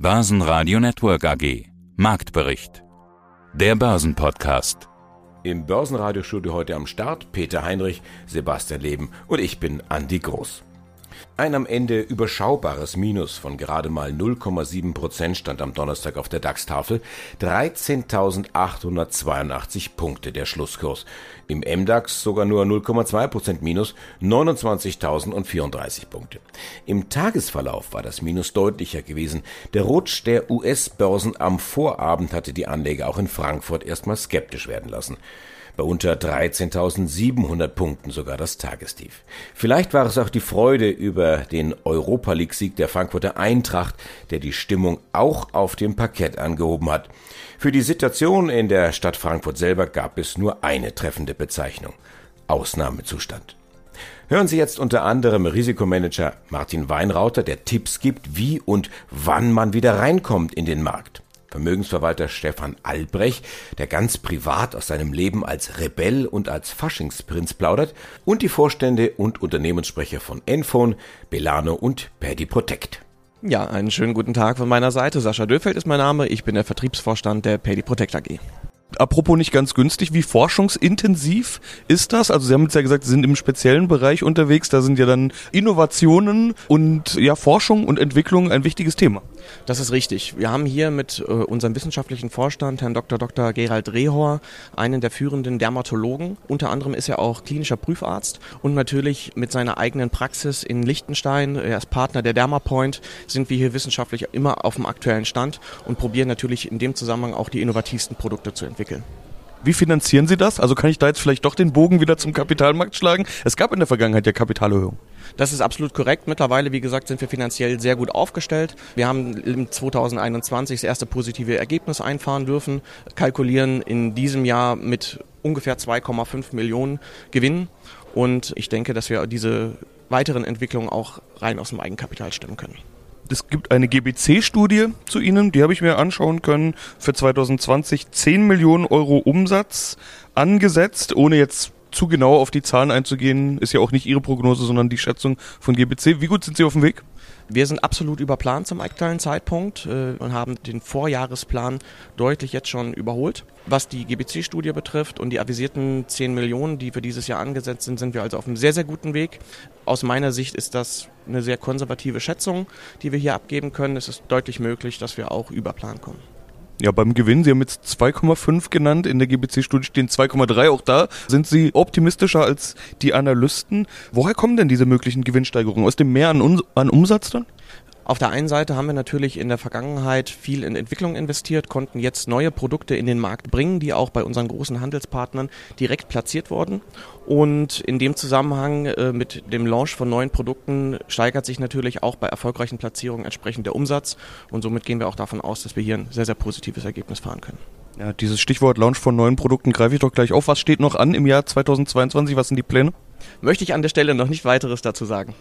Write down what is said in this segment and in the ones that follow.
Börsenradio Network AG. Marktbericht. Der Börsenpodcast. Im Börsenradiostudio heute am Start Peter Heinrich, Sebastian Leben und ich bin Andi Groß. Ein am Ende überschaubares Minus von gerade mal 0,7 Prozent stand am Donnerstag auf der DAX-Tafel. 13.882 Punkte der Schlusskurs. Im MDAX sogar nur 0,2 Prozent Minus, 29.034 Punkte. Im Tagesverlauf war das Minus deutlicher gewesen. Der Rutsch der US-Börsen am Vorabend hatte die Anleger auch in Frankfurt erstmal skeptisch werden lassen bei unter 13.700 Punkten sogar das Tagestief. Vielleicht war es auch die Freude über den Europa League Sieg der Frankfurter Eintracht, der die Stimmung auch auf dem Parkett angehoben hat. Für die Situation in der Stadt Frankfurt selber gab es nur eine treffende Bezeichnung. Ausnahmezustand. Hören Sie jetzt unter anderem Risikomanager Martin Weinrauter, der Tipps gibt, wie und wann man wieder reinkommt in den Markt. Vermögensverwalter Stefan Albrecht, der ganz privat aus seinem Leben als Rebell und als Faschingsprinz plaudert, und die Vorstände und Unternehmenssprecher von Enphone, Belano und Paddy Protect. Ja, einen schönen guten Tag von meiner Seite. Sascha Döfeld ist mein Name. Ich bin der Vertriebsvorstand der Paddy Protect AG. Apropos nicht ganz günstig, wie forschungsintensiv ist das? Also Sie haben jetzt ja gesagt, Sie sind im speziellen Bereich unterwegs, da sind ja dann Innovationen und ja Forschung und Entwicklung ein wichtiges Thema. Das ist richtig. Wir haben hier mit äh, unserem wissenschaftlichen Vorstand, Herrn Dr. Dr. Gerald Rehor, einen der führenden Dermatologen. Unter anderem ist er auch klinischer Prüfarzt und natürlich mit seiner eigenen Praxis in Liechtenstein, er ist Partner der Dermapoint, sind wir hier wissenschaftlich immer auf dem aktuellen Stand und probieren natürlich in dem Zusammenhang auch die innovativsten Produkte zu entwickeln. Wie finanzieren Sie das? Also kann ich da jetzt vielleicht doch den Bogen wieder zum Kapitalmarkt schlagen? Es gab in der Vergangenheit ja Kapitalerhöhung. Das ist absolut korrekt. Mittlerweile, wie gesagt, sind wir finanziell sehr gut aufgestellt. Wir haben im 2021 das erste positive Ergebnis einfahren dürfen, kalkulieren in diesem Jahr mit ungefähr 2,5 Millionen Gewinn. Und ich denke, dass wir diese weiteren Entwicklungen auch rein aus dem Eigenkapital stemmen können. Es gibt eine GBC-Studie zu Ihnen, die habe ich mir anschauen können. Für 2020 10 Millionen Euro Umsatz angesetzt, ohne jetzt zu genau auf die Zahlen einzugehen, ist ja auch nicht Ihre Prognose, sondern die Schätzung von GBC. Wie gut sind Sie auf dem Weg? Wir sind absolut überplant zum aktuellen Zeitpunkt äh, und haben den Vorjahresplan deutlich jetzt schon überholt. Was die GBC-Studie betrifft und die avisierten 10 Millionen, die für dieses Jahr angesetzt sind, sind wir also auf einem sehr, sehr guten Weg. Aus meiner Sicht ist das eine sehr konservative Schätzung, die wir hier abgeben können. Es ist deutlich möglich, dass wir auch über Plan kommen. Ja, beim Gewinn, Sie haben jetzt 2,5 genannt, in der GBC-Studie stehen 2,3, auch da sind Sie optimistischer als die Analysten. Woher kommen denn diese möglichen Gewinnsteigerungen? Aus dem Mehr an, an Umsatz dann? Auf der einen Seite haben wir natürlich in der Vergangenheit viel in Entwicklung investiert, konnten jetzt neue Produkte in den Markt bringen, die auch bei unseren großen Handelspartnern direkt platziert wurden. Und in dem Zusammenhang äh, mit dem Launch von neuen Produkten steigert sich natürlich auch bei erfolgreichen Platzierungen entsprechend der Umsatz. Und somit gehen wir auch davon aus, dass wir hier ein sehr, sehr positives Ergebnis fahren können. Ja, dieses Stichwort Launch von neuen Produkten greife ich doch gleich auf. Was steht noch an im Jahr 2022? Was sind die Pläne? Möchte ich an der Stelle noch nicht weiteres dazu sagen.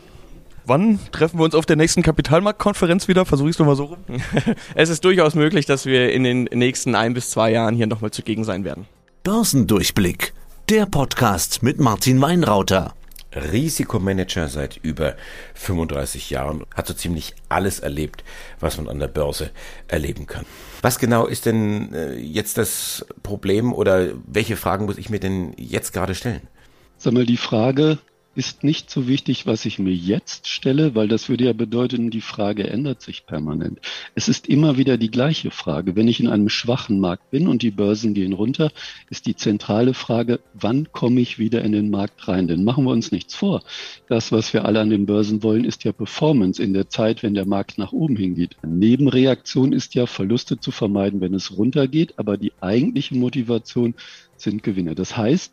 Wann treffen wir uns auf der nächsten Kapitalmarktkonferenz wieder? Versuche ich es nochmal so rum. es ist durchaus möglich, dass wir in den nächsten ein bis zwei Jahren hier nochmal zugegen sein werden. Börsendurchblick, der Podcast mit Martin Weinrauter. Risikomanager seit über 35 Jahren, hat so ziemlich alles erlebt, was man an der Börse erleben kann. Was genau ist denn äh, jetzt das Problem oder welche Fragen muss ich mir denn jetzt gerade stellen? Sag mal, die Frage, ist nicht so wichtig, was ich mir jetzt stelle, weil das würde ja bedeuten, die Frage ändert sich permanent. Es ist immer wieder die gleiche Frage. Wenn ich in einem schwachen Markt bin und die Börsen gehen runter, ist die zentrale Frage, wann komme ich wieder in den Markt rein? Denn machen wir uns nichts vor. Das, was wir alle an den Börsen wollen, ist ja Performance in der Zeit, wenn der Markt nach oben hingeht. Nebenreaktion ist ja, Verluste zu vermeiden, wenn es runtergeht, aber die eigentliche Motivation sind Gewinne. Das heißt,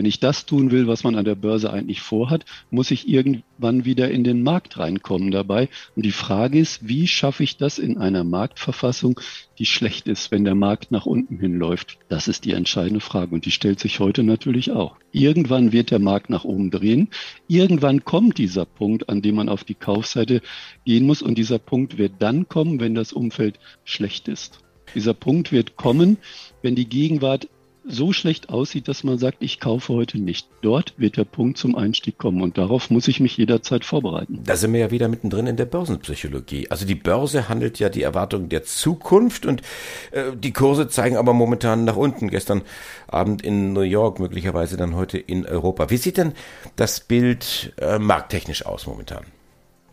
wenn ich das tun will, was man an der Börse eigentlich vorhat, muss ich irgendwann wieder in den Markt reinkommen dabei. Und die Frage ist, wie schaffe ich das in einer Marktverfassung, die schlecht ist, wenn der Markt nach unten hinläuft? Das ist die entscheidende Frage und die stellt sich heute natürlich auch. Irgendwann wird der Markt nach oben drehen. Irgendwann kommt dieser Punkt, an dem man auf die Kaufseite gehen muss und dieser Punkt wird dann kommen, wenn das Umfeld schlecht ist. Dieser Punkt wird kommen, wenn die Gegenwart so schlecht aussieht, dass man sagt, ich kaufe heute nicht. Dort wird der Punkt zum Einstieg kommen und darauf muss ich mich jederzeit vorbereiten. Da sind wir ja wieder mittendrin in der Börsenpsychologie. Also die Börse handelt ja die Erwartungen der Zukunft und äh, die Kurse zeigen aber momentan nach unten. Gestern Abend in New York, möglicherweise dann heute in Europa. Wie sieht denn das Bild äh, markttechnisch aus momentan?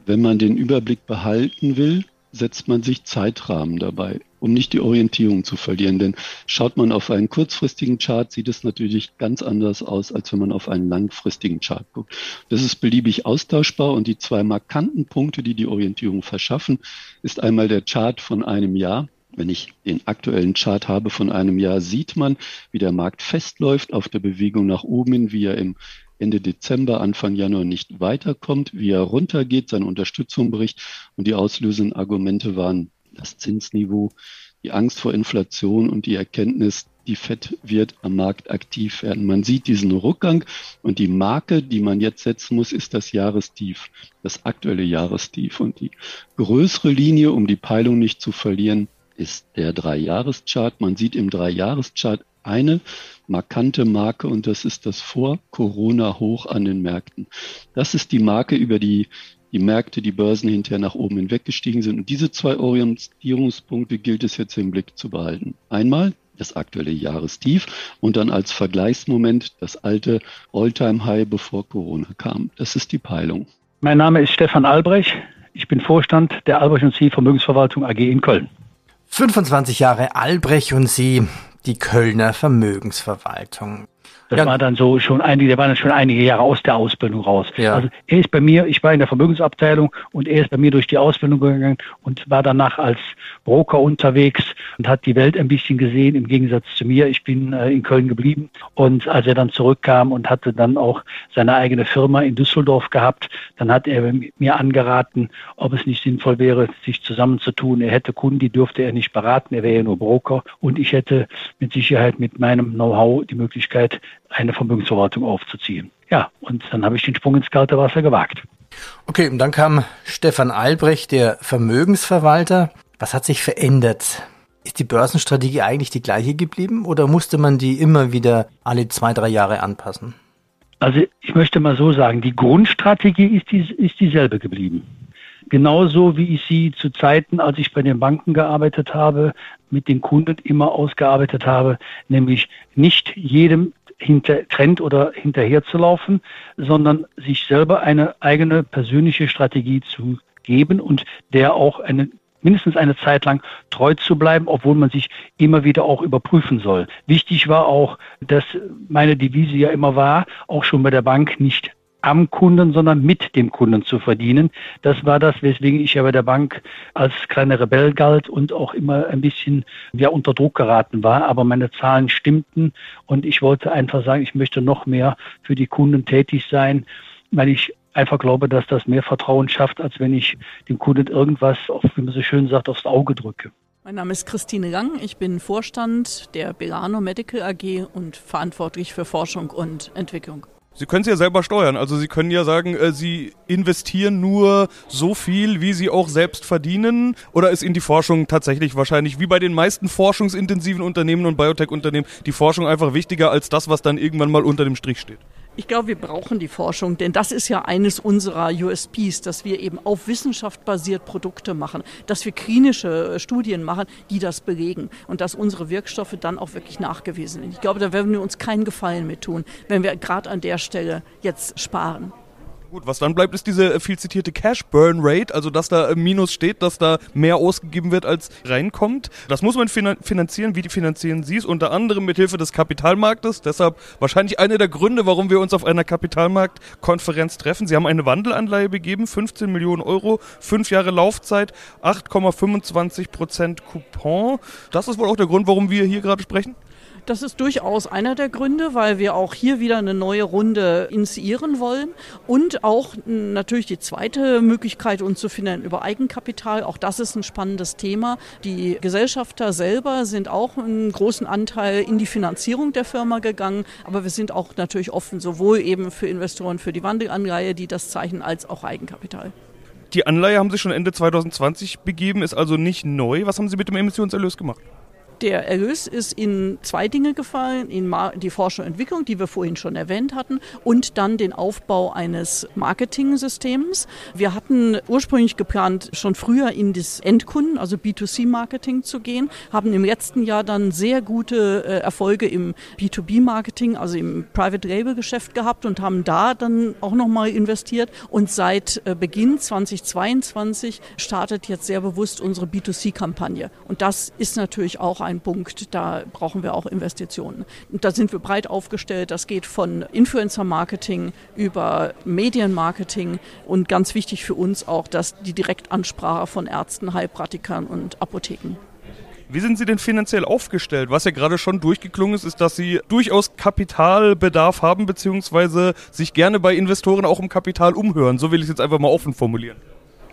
Wenn man den Überblick behalten will, setzt man sich Zeitrahmen dabei, um nicht die Orientierung zu verlieren. Denn schaut man auf einen kurzfristigen Chart, sieht es natürlich ganz anders aus, als wenn man auf einen langfristigen Chart guckt. Das ist beliebig austauschbar und die zwei markanten Punkte, die die Orientierung verschaffen, ist einmal der Chart von einem Jahr. Wenn ich den aktuellen Chart habe von einem Jahr, sieht man, wie der Markt festläuft auf der Bewegung nach oben, wie er im Ende Dezember, Anfang Januar nicht weiterkommt, wie er runtergeht, seine Unterstützung bricht. Und die auslösenden Argumente waren das Zinsniveau, die Angst vor Inflation und die Erkenntnis, die FED wird am Markt aktiv werden. Man sieht diesen Rückgang und die Marke, die man jetzt setzen muss, ist das Jahrestief, das aktuelle Jahrestief. Und die größere Linie, um die Peilung nicht zu verlieren, ist der Drei-Jahres-Chart. Man sieht im Drei-Jahres-Chart eine markante Marke und das ist das Vor-Corona-Hoch an den Märkten. Das ist die Marke, über die die Märkte, die Börsen hinterher nach oben hinweg gestiegen sind. Und diese zwei Orientierungspunkte gilt es jetzt im Blick zu behalten. Einmal das aktuelle Jahrestief und dann als Vergleichsmoment das alte All-Time-High, bevor Corona kam. Das ist die Peilung. Mein Name ist Stefan Albrecht. Ich bin Vorstand der Albrecht und Sie Vermögensverwaltung AG in Köln. 25 Jahre Albrecht und Sie die Kölner Vermögensverwaltung. Das ja. war dann so schon einige, der war dann schon einige Jahre aus der Ausbildung raus. Ja. Also er ist bei mir, ich war in der Vermögensabteilung und er ist bei mir durch die Ausbildung gegangen und war danach als Broker unterwegs und hat die Welt ein bisschen gesehen im Gegensatz zu mir. Ich bin äh, in Köln geblieben und als er dann zurückkam und hatte dann auch seine eigene Firma in Düsseldorf gehabt, dann hat er mir angeraten, ob es nicht sinnvoll wäre, sich zusammenzutun. Er hätte Kunden, die dürfte er nicht beraten, er wäre ja nur Broker und ich hätte mit Sicherheit mit meinem Know-how die Möglichkeit, eine Vermögensverwaltung aufzuziehen. Ja, und dann habe ich den Sprung ins kalte Wasser gewagt. Okay, und dann kam Stefan Albrecht, der Vermögensverwalter. Was hat sich verändert? Ist die Börsenstrategie eigentlich die gleiche geblieben oder musste man die immer wieder alle zwei, drei Jahre anpassen? Also ich möchte mal so sagen, die Grundstrategie ist, die, ist dieselbe geblieben. Genauso wie ich sie zu Zeiten, als ich bei den Banken gearbeitet habe, mit den Kunden immer ausgearbeitet habe, nämlich nicht jedem hinter Trend oder hinterher zu laufen, sondern sich selber eine eigene persönliche Strategie zu geben und der auch eine mindestens eine Zeit lang treu zu bleiben, obwohl man sich immer wieder auch überprüfen soll. Wichtig war auch, dass meine Devise ja immer war, auch schon bei der Bank nicht am Kunden, sondern mit dem Kunden zu verdienen. Das war das, weswegen ich ja bei der Bank als kleiner Rebell galt und auch immer ein bisschen ja, unter Druck geraten war. Aber meine Zahlen stimmten und ich wollte einfach sagen, ich möchte noch mehr für die Kunden tätig sein, weil ich einfach glaube, dass das mehr Vertrauen schafft, als wenn ich dem Kunden irgendwas, wie man so schön sagt, aufs Auge drücke. Mein Name ist Christine Gang. Ich bin Vorstand der Belano Medical AG und verantwortlich für Forschung und Entwicklung. Sie können es ja selber steuern. Also Sie können ja sagen, äh, Sie investieren nur so viel, wie Sie auch selbst verdienen. Oder ist Ihnen die Forschung tatsächlich wahrscheinlich, wie bei den meisten forschungsintensiven Unternehmen und Biotech-Unternehmen, die Forschung einfach wichtiger als das, was dann irgendwann mal unter dem Strich steht? Ich glaube, wir brauchen die Forschung, denn das ist ja eines unserer USPs, dass wir eben auf Wissenschaft basiert Produkte machen, dass wir klinische äh, Studien machen, die das belegen und dass unsere Wirkstoffe dann auch wirklich nachgewiesen sind. Ich glaube, da werden wir uns keinen Gefallen mit tun, wenn wir gerade an der Stelle jetzt sparen. Gut, was dann bleibt, ist diese viel zitierte Cash Burn Rate, also dass da im Minus steht, dass da mehr ausgegeben wird, als reinkommt. Das muss man finanzieren. Wie finanzieren Sie es? Unter anderem mit Hilfe des Kapitalmarktes. Deshalb wahrscheinlich einer der Gründe, warum wir uns auf einer Kapitalmarktkonferenz treffen. Sie haben eine Wandelanleihe begeben, 15 Millionen Euro, fünf Jahre Laufzeit, 8,25 Prozent Coupon. Das ist wohl auch der Grund, warum wir hier gerade sprechen? Das ist durchaus einer der Gründe, weil wir auch hier wieder eine neue Runde initiieren wollen und auch natürlich die zweite Möglichkeit, uns zu finden über Eigenkapital. Auch das ist ein spannendes Thema. Die Gesellschafter selber sind auch einen großen Anteil in die Finanzierung der Firma gegangen, aber wir sind auch natürlich offen, sowohl eben für Investoren für die Wandelanleihe, die das zeichnen, als auch Eigenkapital. Die Anleihe haben Sie schon Ende 2020 begeben, ist also nicht neu. Was haben Sie mit dem Emissionserlös gemacht? Der Erlös ist in zwei Dinge gefallen, in die Forschung und Entwicklung, die wir vorhin schon erwähnt hatten, und dann den Aufbau eines Marketing-Systems. Wir hatten ursprünglich geplant, schon früher in das Endkunden, also B2C-Marketing zu gehen, haben im letzten Jahr dann sehr gute äh, Erfolge im B2B-Marketing, also im Private-Label-Geschäft gehabt und haben da dann auch nochmal investiert. Und seit äh, Beginn 2022 startet jetzt sehr bewusst unsere B2C-Kampagne. Und das ist natürlich auch ein Punkt, da brauchen wir auch Investitionen. Und da sind wir breit aufgestellt. Das geht von Influencer-Marketing über Medienmarketing und ganz wichtig für uns auch, dass die Direktansprache von Ärzten, Heilpraktikern und Apotheken. Wie sind Sie denn finanziell aufgestellt? Was ja gerade schon durchgeklungen ist, ist, dass Sie durchaus Kapitalbedarf haben, beziehungsweise sich gerne bei Investoren auch um Kapital umhören. So will ich es jetzt einfach mal offen formulieren.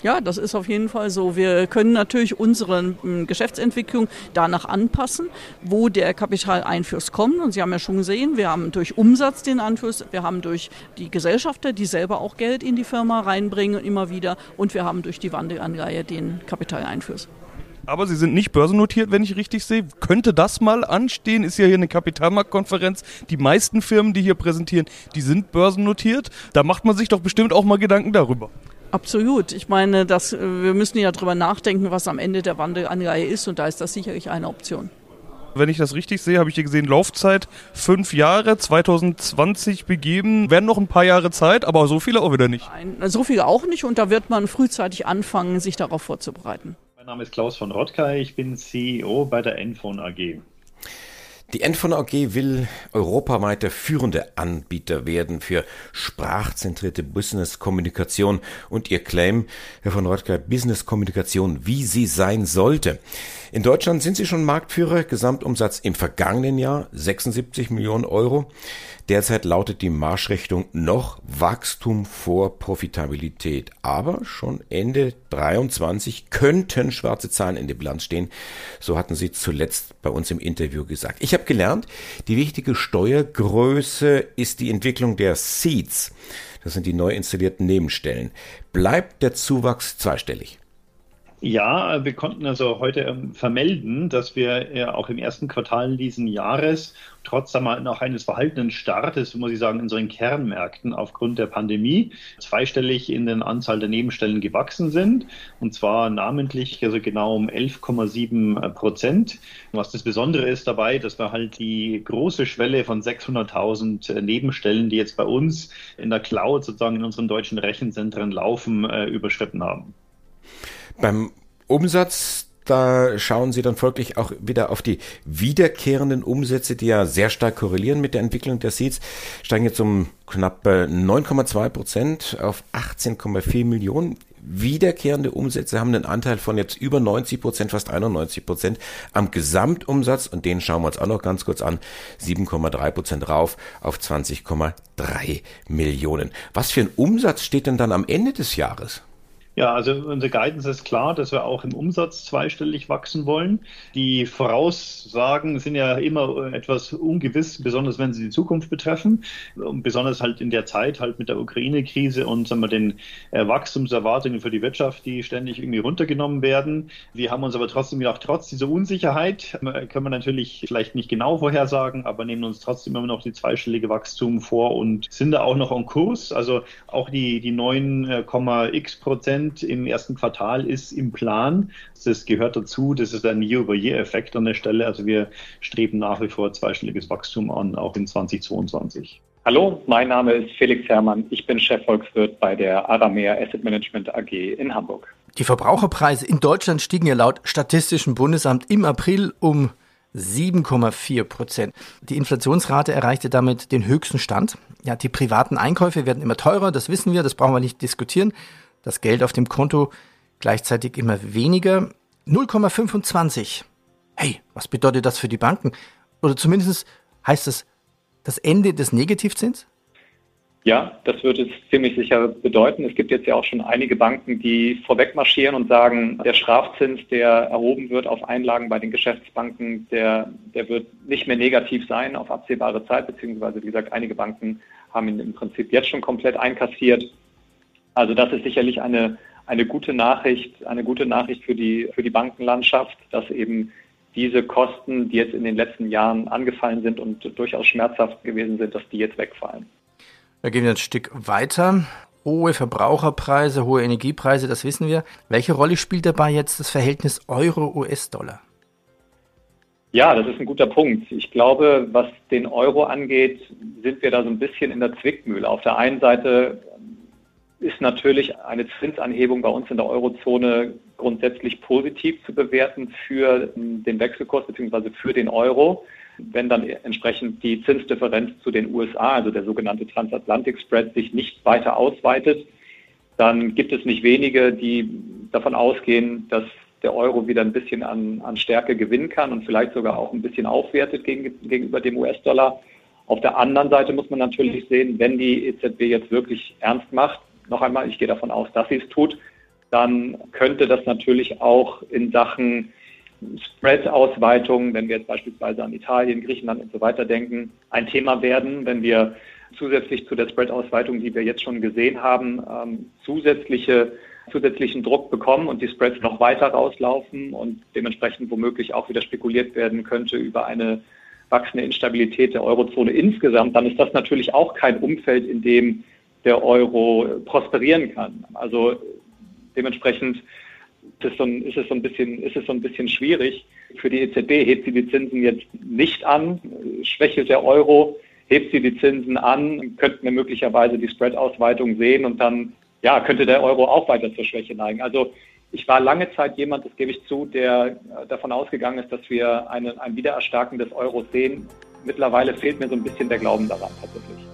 Ja, das ist auf jeden Fall so. Wir können natürlich unsere hm, Geschäftsentwicklung danach anpassen, wo der Kapitaleinfluss kommt. Und Sie haben ja schon gesehen, wir haben durch Umsatz den Einfluss, wir haben durch die Gesellschafter, die selber auch Geld in die Firma reinbringen immer wieder und wir haben durch die Wandelanleihe den Kapitaleinfluss. Aber Sie sind nicht börsennotiert, wenn ich richtig sehe. Könnte das mal anstehen? Ist ja hier eine Kapitalmarktkonferenz. Die meisten Firmen, die hier präsentieren, die sind börsennotiert. Da macht man sich doch bestimmt auch mal Gedanken darüber. Absolut. Ich meine, dass, äh, wir müssen ja darüber nachdenken, was am Ende der Wandelanleihe ist und da ist das sicherlich eine Option. Wenn ich das richtig sehe, habe ich hier gesehen, Laufzeit fünf Jahre, 2020 begeben. Werden noch ein paar Jahre Zeit, aber so viele auch wieder nicht. Nein, so viele auch nicht und da wird man frühzeitig anfangen, sich darauf vorzubereiten. Mein Name ist Klaus von Rottkay, ich bin CEO bei der Enphone AG. Die Enphone AG will europaweit der führende Anbieter werden für sprachzentrierte Business-Kommunikation und ihr Claim, Herr von Röttger, Business-Kommunikation, wie sie sein sollte. In Deutschland sind sie schon Marktführer, Gesamtumsatz im vergangenen Jahr 76 Millionen Euro. Derzeit lautet die Marschrichtung noch Wachstum vor Profitabilität. Aber schon Ende 23 könnten schwarze Zahlen in der Bilanz stehen. So hatten sie zuletzt bei uns im Interview gesagt. Ich habe gelernt, die wichtige Steuergröße ist die Entwicklung der Seeds. Das sind die neu installierten Nebenstellen. Bleibt der Zuwachs zweistellig? Ja, wir konnten also heute ähm, vermelden, dass wir äh, auch im ersten Quartal diesen Jahres trotz noch eines verhaltenen Startes, muss ich sagen, in unseren Kernmärkten aufgrund der Pandemie zweistellig in den Anzahl der Nebenstellen gewachsen sind. Und zwar namentlich, also genau um 11,7 Prozent. Was das Besondere ist dabei, dass wir halt die große Schwelle von 600.000 Nebenstellen, die jetzt bei uns in der Cloud sozusagen in unseren deutschen Rechenzentren laufen, äh, überschritten haben. Beim Umsatz, da schauen Sie dann folglich auch wieder auf die wiederkehrenden Umsätze, die ja sehr stark korrelieren mit der Entwicklung der Seeds, steigen jetzt um knapp 9,2 Prozent auf 18,4 Millionen. Wiederkehrende Umsätze haben einen Anteil von jetzt über 90 Prozent, fast 91 Prozent am Gesamtumsatz und den schauen wir uns auch noch ganz kurz an. 7,3 Prozent rauf auf 20,3 Millionen. Was für ein Umsatz steht denn dann am Ende des Jahres? Ja, also unsere Guidance ist klar, dass wir auch im Umsatz zweistellig wachsen wollen. Die Voraussagen sind ja immer etwas ungewiss, besonders wenn sie die Zukunft betreffen. Und besonders halt in der Zeit halt mit der Ukraine-Krise und sagen wir, den äh, Wachstumserwartungen für die Wirtschaft, die ständig irgendwie runtergenommen werden. Wir haben uns aber trotzdem gedacht, trotz dieser Unsicherheit äh, können wir natürlich vielleicht nicht genau vorhersagen, aber nehmen uns trotzdem immer noch die zweistellige Wachstum vor und sind da auch noch on Kurs. Also auch die, die 9,x Prozent Prozent im ersten Quartal ist im Plan. Das gehört dazu. Das ist ein Year-over-Year-Effekt an der Stelle. Also wir streben nach wie vor zweistelliges Wachstum an, auch in 2022. Hallo, mein Name ist Felix Herrmann. Ich bin Chefvolkswirt bei der Aramea Asset Management AG in Hamburg. Die Verbraucherpreise in Deutschland stiegen ja laut Statistischem Bundesamt im April um 7,4 Prozent. Die Inflationsrate erreichte damit den höchsten Stand. Ja, die privaten Einkäufe werden immer teurer, das wissen wir, das brauchen wir nicht diskutieren das Geld auf dem Konto gleichzeitig immer weniger. 0,25. Hey, was bedeutet das für die Banken? Oder zumindest heißt das das Ende des Negativzins? Ja, das wird es ziemlich sicher bedeuten. Es gibt jetzt ja auch schon einige Banken, die vorweg marschieren und sagen, der Strafzins, der erhoben wird auf Einlagen bei den Geschäftsbanken, der, der wird nicht mehr negativ sein auf absehbare Zeit, beziehungsweise wie gesagt, einige Banken haben ihn im Prinzip jetzt schon komplett einkassiert. Also das ist sicherlich eine, eine gute Nachricht, eine gute Nachricht für die, für die Bankenlandschaft, dass eben diese Kosten, die jetzt in den letzten Jahren angefallen sind und durchaus schmerzhaft gewesen sind, dass die jetzt wegfallen. Da gehen wir ein Stück weiter. Hohe Verbraucherpreise, hohe Energiepreise, das wissen wir. Welche Rolle spielt dabei jetzt das Verhältnis Euro-US-Dollar? Ja, das ist ein guter Punkt. Ich glaube, was den Euro angeht, sind wir da so ein bisschen in der Zwickmühle. Auf der einen Seite ist natürlich eine Zinsanhebung bei uns in der Eurozone grundsätzlich positiv zu bewerten für den Wechselkurs bzw. für den Euro. Wenn dann entsprechend die Zinsdifferenz zu den USA, also der sogenannte Transatlantic Spread, sich nicht weiter ausweitet, dann gibt es nicht wenige, die davon ausgehen, dass der Euro wieder ein bisschen an, an Stärke gewinnen kann und vielleicht sogar auch ein bisschen aufwertet gegen, gegenüber dem US-Dollar. Auf der anderen Seite muss man natürlich sehen, wenn die EZB jetzt wirklich ernst macht, noch einmal, ich gehe davon aus, dass sie es tut, dann könnte das natürlich auch in Sachen Spread-Ausweitung, wenn wir jetzt beispielsweise an Italien, Griechenland und so weiter denken, ein Thema werden, wenn wir zusätzlich zu der Spread-Ausweitung, die wir jetzt schon gesehen haben, ähm, zusätzliche, zusätzlichen Druck bekommen und die Spreads noch weiter rauslaufen und dementsprechend womöglich auch wieder spekuliert werden könnte über eine wachsende Instabilität der Eurozone insgesamt, dann ist das natürlich auch kein Umfeld, in dem der Euro prosperieren kann. Also dementsprechend ist es, so ein, ist es so ein bisschen, ist es so ein bisschen schwierig. Für die EZB hebt sie die Zinsen jetzt nicht an, schwächelt der Euro, hebt sie die Zinsen an, könnten wir möglicherweise die Spread-Ausweitung sehen und dann ja, könnte der Euro auch weiter zur Schwäche neigen. Also ich war lange Zeit jemand, das gebe ich zu, der davon ausgegangen ist, dass wir eine, ein Wiedererstarken des Euros sehen. Mittlerweile fehlt mir so ein bisschen der Glauben daran tatsächlich.